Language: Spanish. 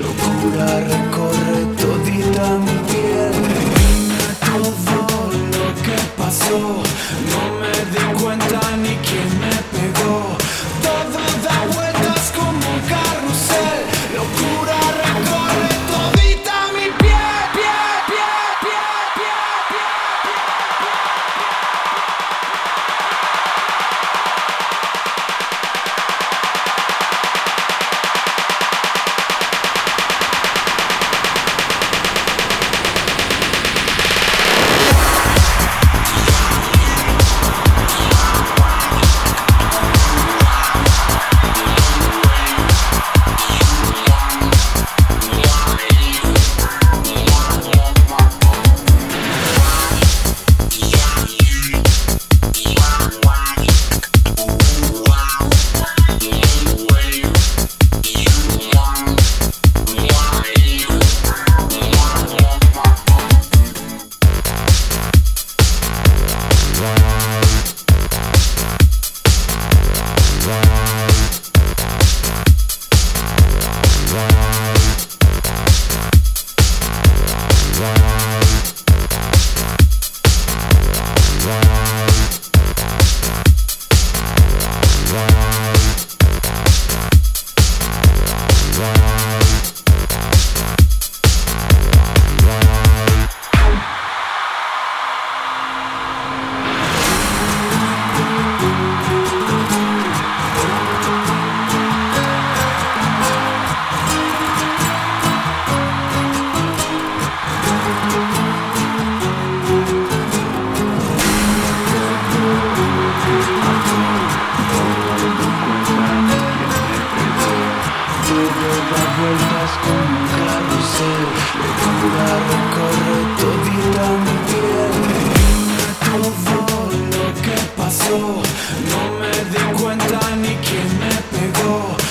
locura No me di cuenta ni quién me pegó.